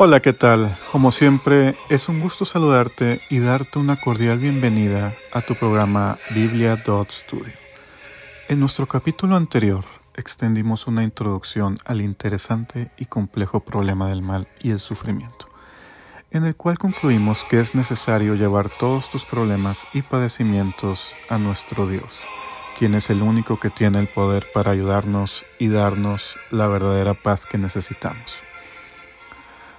Hola, ¿qué tal? Como siempre, es un gusto saludarte y darte una cordial bienvenida a tu programa Biblia Studio. En nuestro capítulo anterior extendimos una introducción al interesante y complejo problema del mal y el sufrimiento, en el cual concluimos que es necesario llevar todos tus problemas y padecimientos a nuestro Dios, quien es el único que tiene el poder para ayudarnos y darnos la verdadera paz que necesitamos.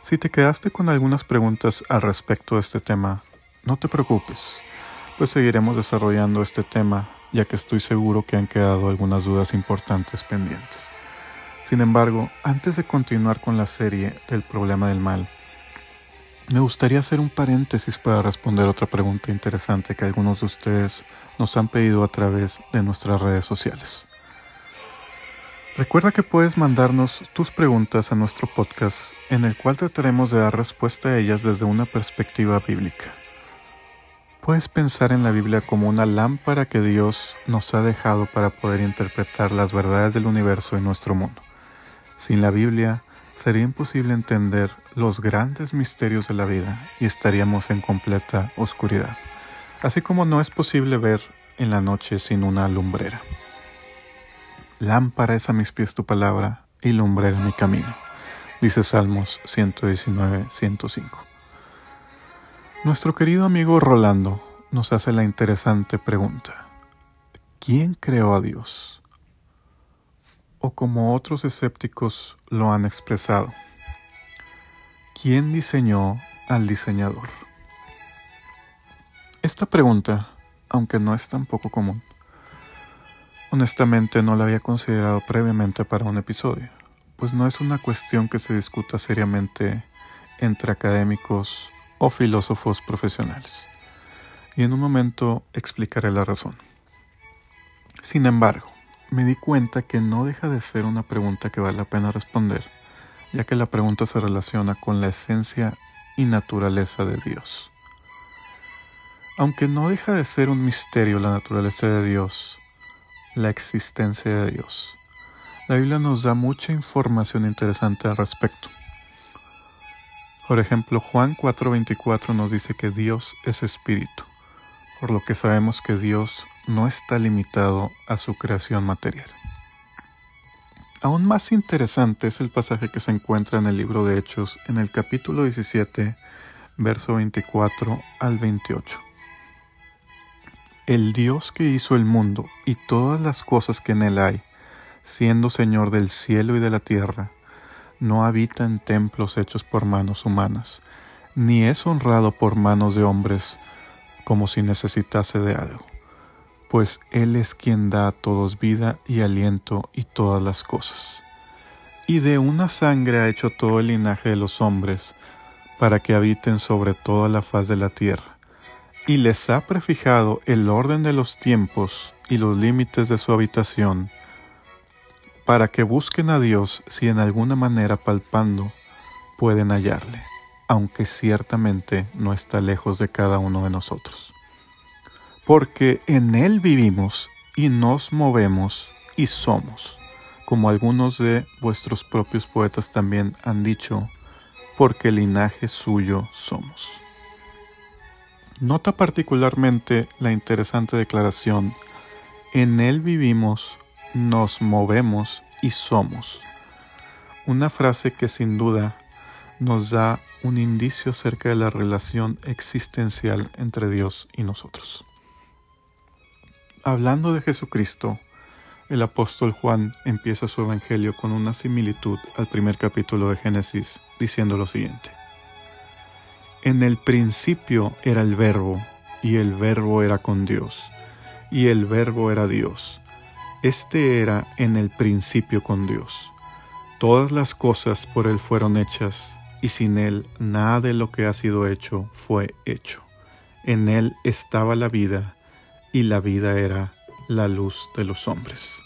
Si te quedaste con algunas preguntas al respecto de este tema, no te preocupes, pues seguiremos desarrollando este tema, ya que estoy seguro que han quedado algunas dudas importantes pendientes. Sin embargo, antes de continuar con la serie del problema del mal, me gustaría hacer un paréntesis para responder otra pregunta interesante que algunos de ustedes nos han pedido a través de nuestras redes sociales. Recuerda que puedes mandarnos tus preguntas a nuestro podcast en el cual trataremos de dar respuesta a ellas desde una perspectiva bíblica. Puedes pensar en la Biblia como una lámpara que Dios nos ha dejado para poder interpretar las verdades del universo y nuestro mundo. Sin la Biblia sería imposible entender los grandes misterios de la vida y estaríamos en completa oscuridad, así como no es posible ver en la noche sin una lumbrera. Lámpara es a mis pies tu palabra y lumbrera mi camino, dice Salmos 119, 105. Nuestro querido amigo Rolando nos hace la interesante pregunta, ¿quién creó a Dios? O como otros escépticos lo han expresado, ¿quién diseñó al diseñador? Esta pregunta, aunque no es tan poco común, Honestamente no la había considerado previamente para un episodio, pues no es una cuestión que se discuta seriamente entre académicos o filósofos profesionales. Y en un momento explicaré la razón. Sin embargo, me di cuenta que no deja de ser una pregunta que vale la pena responder, ya que la pregunta se relaciona con la esencia y naturaleza de Dios. Aunque no deja de ser un misterio la naturaleza de Dios, la existencia de Dios. La Biblia nos da mucha información interesante al respecto. Por ejemplo, Juan 4:24 nos dice que Dios es espíritu, por lo que sabemos que Dios no está limitado a su creación material. Aún más interesante es el pasaje que se encuentra en el libro de Hechos, en el capítulo 17, verso 24 al 28. El Dios que hizo el mundo y todas las cosas que en él hay, siendo Señor del cielo y de la tierra, no habita en templos hechos por manos humanas, ni es honrado por manos de hombres como si necesitase de algo, pues Él es quien da a todos vida y aliento y todas las cosas. Y de una sangre ha hecho todo el linaje de los hombres, para que habiten sobre toda la faz de la tierra y les ha prefijado el orden de los tiempos y los límites de su habitación, para que busquen a Dios si en alguna manera palpando pueden hallarle, aunque ciertamente no está lejos de cada uno de nosotros. Porque en Él vivimos y nos movemos y somos, como algunos de vuestros propios poetas también han dicho, porque linaje suyo somos. Nota particularmente la interesante declaración, en Él vivimos, nos movemos y somos. Una frase que sin duda nos da un indicio acerca de la relación existencial entre Dios y nosotros. Hablando de Jesucristo, el apóstol Juan empieza su evangelio con una similitud al primer capítulo de Génesis, diciendo lo siguiente. En el principio era el verbo, y el verbo era con Dios, y el verbo era Dios. Este era en el principio con Dios. Todas las cosas por Él fueron hechas, y sin Él nada de lo que ha sido hecho fue hecho. En Él estaba la vida, y la vida era la luz de los hombres.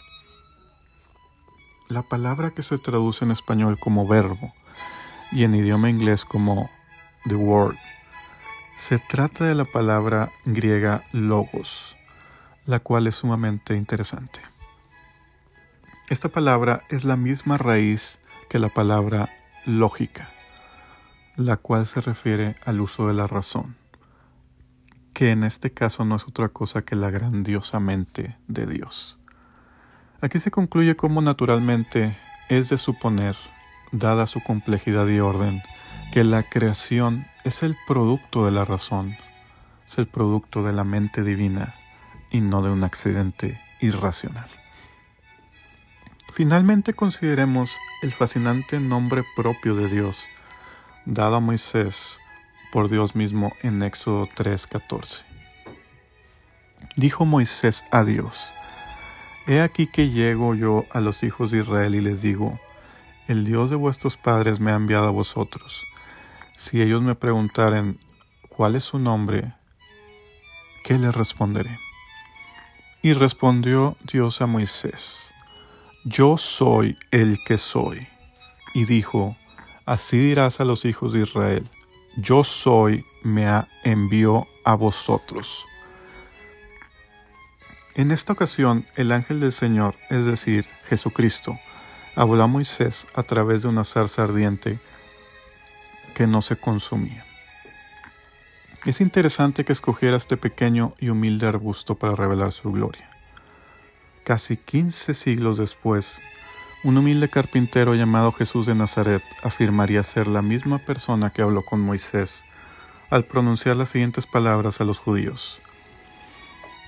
La palabra que se traduce en español como verbo y en idioma inglés como the word. Se trata de la palabra griega logos, la cual es sumamente interesante. Esta palabra es la misma raíz que la palabra lógica. la cual se refiere al uso de la razón, que en este caso no es otra cosa que la grandiosa mente de Dios. Aquí se concluye cómo naturalmente es de suponer, dada su complejidad y orden, que la creación es el producto de la razón, es el producto de la mente divina y no de un accidente irracional. Finalmente consideremos el fascinante nombre propio de Dios, dado a Moisés por Dios mismo en Éxodo 3:14. Dijo Moisés a Dios, He aquí que llego yo a los hijos de Israel y les digo, El Dios de vuestros padres me ha enviado a vosotros. Si ellos me preguntaren, ¿cuál es su nombre? ¿Qué les responderé? Y respondió Dios a Moisés, yo soy el que soy. Y dijo, así dirás a los hijos de Israel, yo soy, me envió a vosotros. En esta ocasión, el ángel del Señor, es decir, Jesucristo, habló a Moisés a través de una zarza ardiente que no se consumía. Es interesante que escogiera este pequeño y humilde arbusto para revelar su gloria. Casi 15 siglos después, un humilde carpintero llamado Jesús de Nazaret afirmaría ser la misma persona que habló con Moisés al pronunciar las siguientes palabras a los judíos.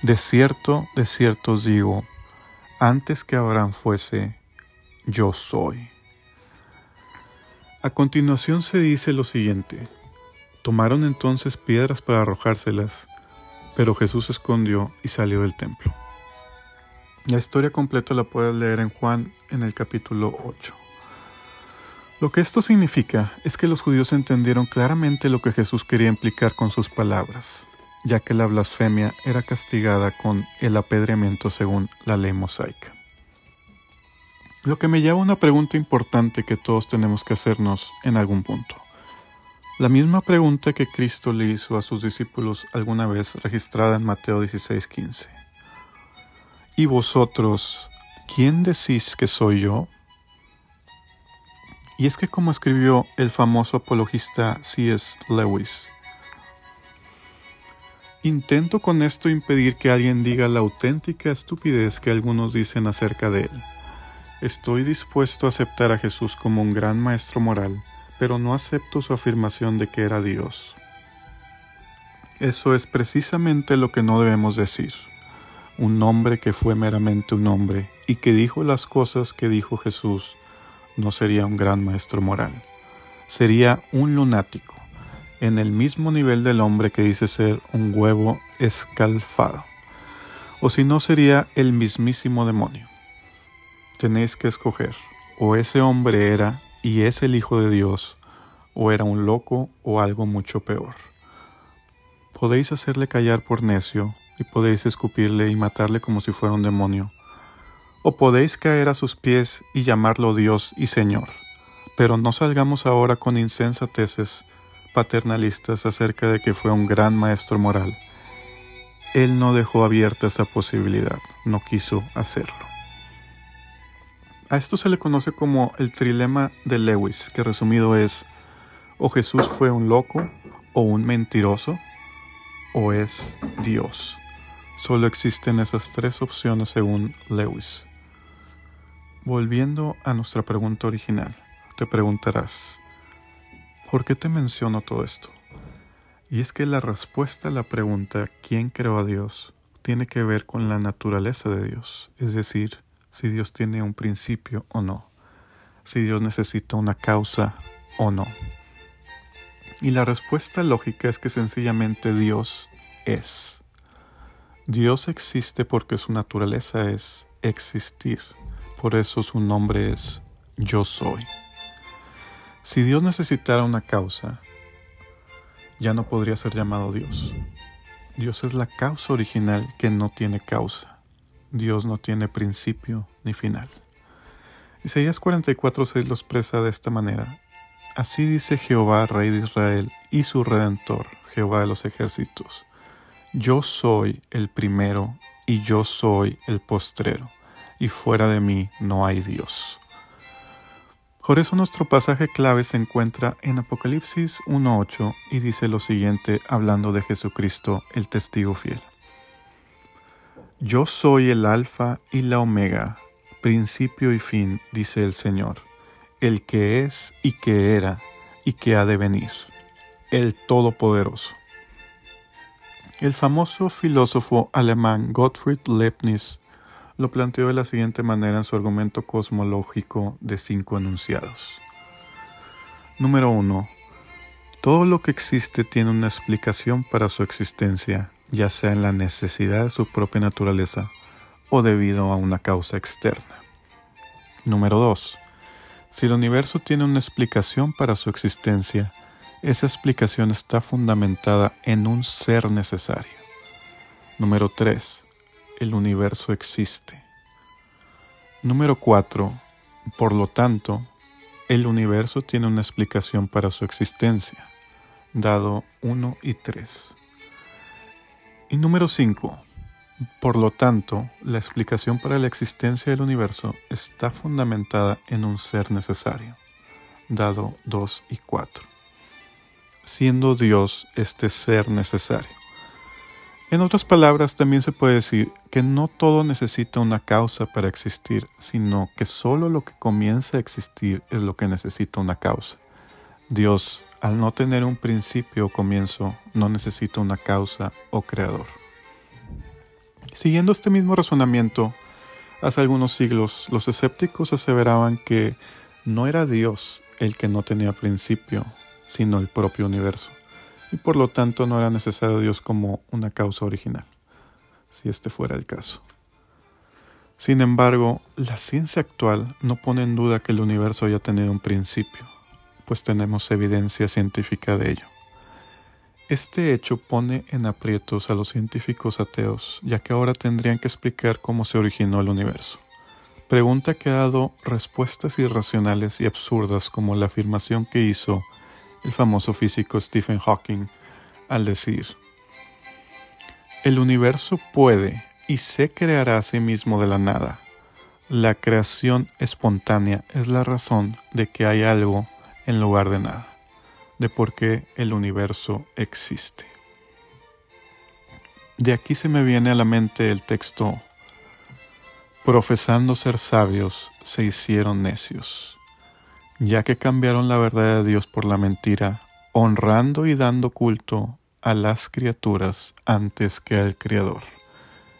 De cierto, de cierto os digo, antes que Abraham fuese, yo soy. A continuación se dice lo siguiente. Tomaron entonces piedras para arrojárselas, pero Jesús se escondió y salió del templo. La historia completa la puedes leer en Juan en el capítulo 8. Lo que esto significa es que los judíos entendieron claramente lo que Jesús quería implicar con sus palabras, ya que la blasfemia era castigada con el apedreamiento según la ley mosaica. Lo que me lleva a una pregunta importante que todos tenemos que hacernos en algún punto. La misma pregunta que Cristo le hizo a sus discípulos alguna vez registrada en Mateo 16:15. ¿Y vosotros, quién decís que soy yo? Y es que como escribió el famoso apologista C.S. Lewis, intento con esto impedir que alguien diga la auténtica estupidez que algunos dicen acerca de él. Estoy dispuesto a aceptar a Jesús como un gran maestro moral, pero no acepto su afirmación de que era Dios. Eso es precisamente lo que no debemos decir un hombre que fue meramente un hombre y que dijo las cosas que dijo Jesús, no sería un gran maestro moral. Sería un lunático, en el mismo nivel del hombre que dice ser un huevo escalfado. O si no, sería el mismísimo demonio. Tenéis que escoger, o ese hombre era y es el Hijo de Dios, o era un loco o algo mucho peor. Podéis hacerle callar por necio y podéis escupirle y matarle como si fuera un demonio. O podéis caer a sus pies y llamarlo Dios y Señor. Pero no salgamos ahora con insensateces paternalistas acerca de que fue un gran maestro moral. Él no dejó abierta esa posibilidad, no quiso hacerlo. A esto se le conoce como el trilema de Lewis, que resumido es, o Jesús fue un loco, o un mentiroso, o es Dios. Solo existen esas tres opciones según Lewis. Volviendo a nuestra pregunta original, te preguntarás, ¿por qué te menciono todo esto? Y es que la respuesta a la pregunta ¿quién creó a Dios? tiene que ver con la naturaleza de Dios, es decir, si Dios tiene un principio o no, si Dios necesita una causa o no. Y la respuesta lógica es que sencillamente Dios es. Dios existe porque su naturaleza es existir. Por eso su nombre es yo soy. Si Dios necesitara una causa, ya no podría ser llamado Dios. Dios es la causa original que no tiene causa. Dios no tiene principio ni final. Isaías 44:6 lo expresa de esta manera. Así dice Jehová, Rey de Israel, y su Redentor, Jehová de los ejércitos. Yo soy el primero y yo soy el postrero, y fuera de mí no hay Dios. Por eso nuestro pasaje clave se encuentra en Apocalipsis 1.8 y dice lo siguiente hablando de Jesucristo, el testigo fiel. Yo soy el alfa y la omega, principio y fin, dice el Señor, el que es y que era y que ha de venir, el Todopoderoso. El famoso filósofo alemán Gottfried Leibniz lo planteó de la siguiente manera en su argumento cosmológico de cinco enunciados. Número 1. Todo lo que existe tiene una explicación para su existencia, ya sea en la necesidad de su propia naturaleza o debido a una causa externa. Número 2. Si el universo tiene una explicación para su existencia, esa explicación está fundamentada en un ser necesario. Número 3 el universo existe. Número 4. Por lo tanto, el universo tiene una explicación para su existencia, dado 1 y 3. Y número 5. Por lo tanto, la explicación para la existencia del universo está fundamentada en un ser necesario, dado 2 y 4. Siendo Dios este ser necesario. En otras palabras, también se puede decir que no todo necesita una causa para existir, sino que solo lo que comienza a existir es lo que necesita una causa. Dios, al no tener un principio o comienzo, no necesita una causa o creador. Siguiendo este mismo razonamiento, hace algunos siglos los escépticos aseveraban que no era Dios el que no tenía principio, sino el propio universo y por lo tanto no era necesario Dios como una causa original, si este fuera el caso. Sin embargo, la ciencia actual no pone en duda que el universo haya tenido un principio, pues tenemos evidencia científica de ello. Este hecho pone en aprietos a los científicos ateos, ya que ahora tendrían que explicar cómo se originó el universo. Pregunta que ha dado respuestas irracionales y absurdas como la afirmación que hizo el famoso físico Stephen Hawking al decir, el universo puede y se creará a sí mismo de la nada. La creación espontánea es la razón de que hay algo en lugar de nada, de por qué el universo existe. De aquí se me viene a la mente el texto, profesando ser sabios, se hicieron necios ya que cambiaron la verdad de Dios por la mentira, honrando y dando culto a las criaturas antes que al Creador,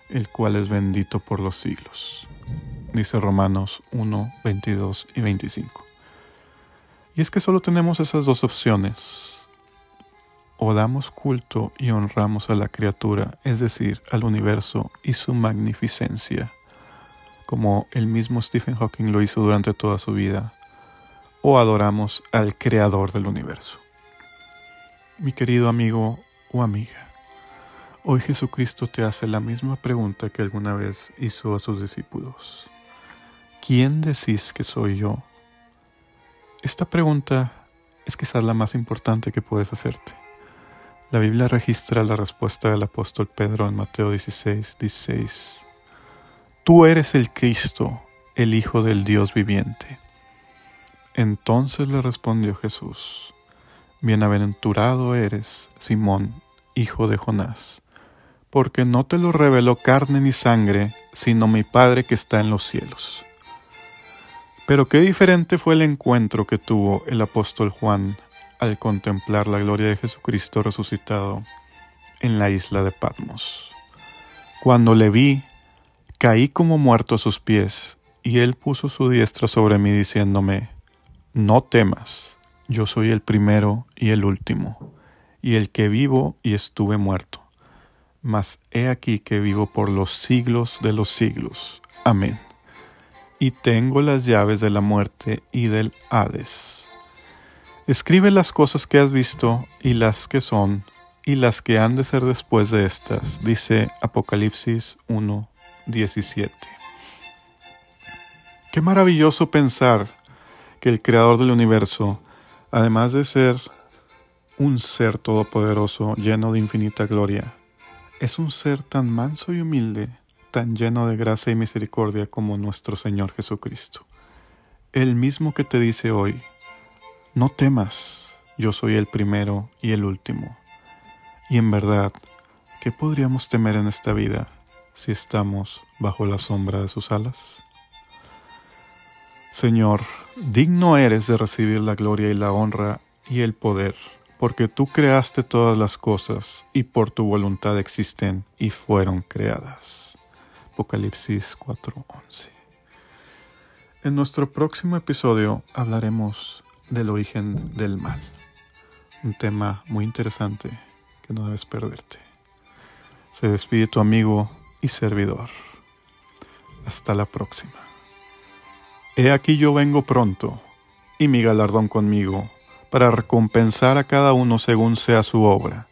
el cual es bendito por los siglos. Dice Romanos 1, 22 y 25. Y es que solo tenemos esas dos opciones. O damos culto y honramos a la criatura, es decir, al universo y su magnificencia, como el mismo Stephen Hawking lo hizo durante toda su vida, o adoramos al Creador del universo. Mi querido amigo o amiga, hoy Jesucristo te hace la misma pregunta que alguna vez hizo a sus discípulos. ¿Quién decís que soy yo? Esta pregunta es quizás la más importante que puedes hacerte. La Biblia registra la respuesta del apóstol Pedro en Mateo 16, 16. Tú eres el Cristo, el Hijo del Dios viviente. Entonces le respondió Jesús, Bienaventurado eres, Simón, hijo de Jonás, porque no te lo reveló carne ni sangre, sino mi Padre que está en los cielos. Pero qué diferente fue el encuentro que tuvo el apóstol Juan al contemplar la gloria de Jesucristo resucitado en la isla de Patmos. Cuando le vi, caí como muerto a sus pies, y él puso su diestra sobre mí diciéndome, no temas, yo soy el primero y el último, y el que vivo y estuve muerto. Mas he aquí que vivo por los siglos de los siglos. Amén. Y tengo las llaves de la muerte y del Hades. Escribe las cosas que has visto y las que son y las que han de ser después de estas, dice Apocalipsis 1, 17. Qué maravilloso pensar que el creador del universo, además de ser un ser todopoderoso lleno de infinita gloria, es un ser tan manso y humilde, tan lleno de gracia y misericordia como nuestro Señor Jesucristo. el mismo que te dice hoy, no temas, yo soy el primero y el último. Y en verdad, ¿qué podríamos temer en esta vida si estamos bajo la sombra de sus alas? Señor, digno eres de recibir la gloria y la honra y el poder, porque tú creaste todas las cosas y por tu voluntad existen y fueron creadas. Apocalipsis 4:11. En nuestro próximo episodio hablaremos del origen del mal, un tema muy interesante que no debes perderte. Se despide tu amigo y servidor. Hasta la próxima. He aquí yo vengo pronto, y mi galardón conmigo, para recompensar a cada uno según sea su obra.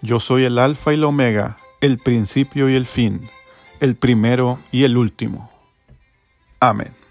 Yo soy el Alfa y el Omega, el principio y el fin, el primero y el último. Amén.